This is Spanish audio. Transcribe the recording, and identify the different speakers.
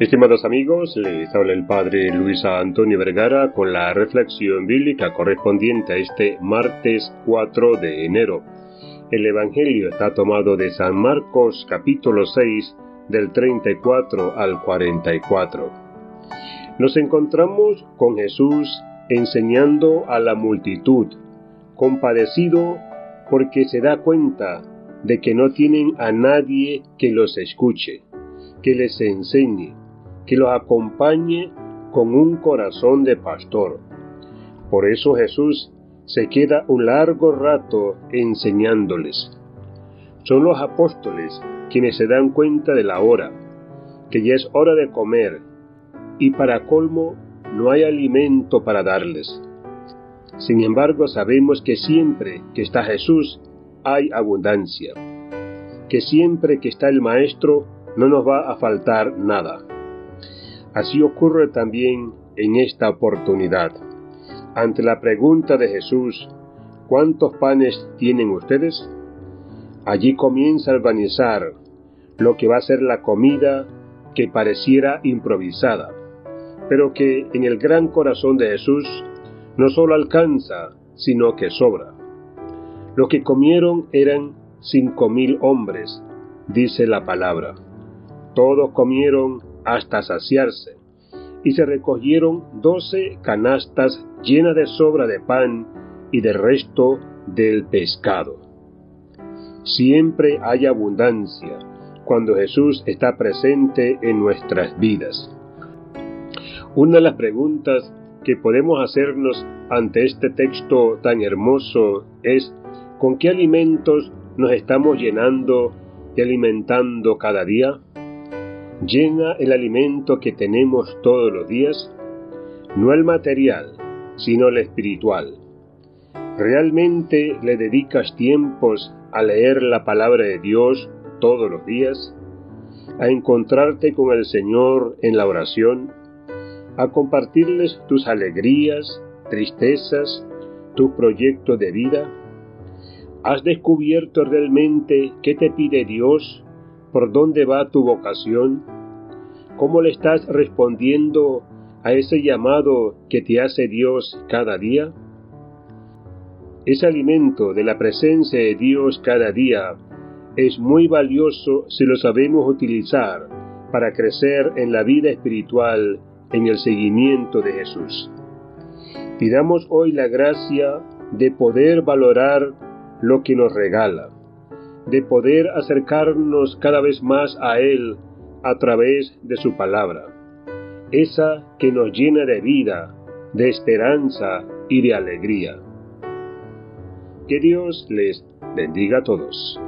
Speaker 1: Estimados amigos, les habla el Padre Luis Antonio Vergara con la reflexión bíblica correspondiente a este martes 4 de enero. El Evangelio está tomado de San Marcos capítulo 6 del 34 al 44. Nos encontramos con Jesús enseñando a la multitud, compadecido porque se da cuenta de que no tienen a nadie que los escuche, que les enseñe, que los acompañe con un corazón de pastor. Por eso Jesús se queda un largo rato enseñándoles. Son los apóstoles quienes se dan cuenta de la hora, que ya es hora de comer, y para colmo no hay alimento para darles. Sin embargo, sabemos que siempre que está Jesús hay abundancia, que siempre que está el Maestro no nos va a faltar nada. Así ocurre también en esta oportunidad. Ante la pregunta de Jesús, ¿cuántos panes tienen ustedes? Allí comienza a urbanizar lo que va a ser la comida que pareciera improvisada, pero que en el gran corazón de Jesús no solo alcanza, sino que sobra. Lo que comieron eran cinco mil hombres, dice la palabra. Todos comieron hasta saciarse, y se recogieron doce canastas llenas de sobra de pan y de resto del pescado. Siempre hay abundancia cuando Jesús está presente en nuestras vidas. Una de las preguntas que podemos hacernos ante este texto tan hermoso es ¿con qué alimentos nos estamos llenando y alimentando cada día? Llena el alimento que tenemos todos los días, no el material, sino el espiritual. ¿Realmente le dedicas tiempos a leer la palabra de Dios todos los días? ¿A encontrarte con el Señor en la oración? ¿A compartirles tus alegrías, tristezas, tus proyectos de vida? ¿Has descubierto realmente qué te pide Dios ¿Por dónde va tu vocación? ¿Cómo le estás respondiendo a ese llamado que te hace Dios cada día? Ese alimento de la presencia de Dios cada día es muy valioso si lo sabemos utilizar para crecer en la vida espiritual en el seguimiento de Jesús. Pidamos hoy la gracia de poder valorar lo que nos regala de poder acercarnos cada vez más a Él a través de su palabra, esa que nos llena de vida, de esperanza y de alegría. Que Dios les bendiga a todos.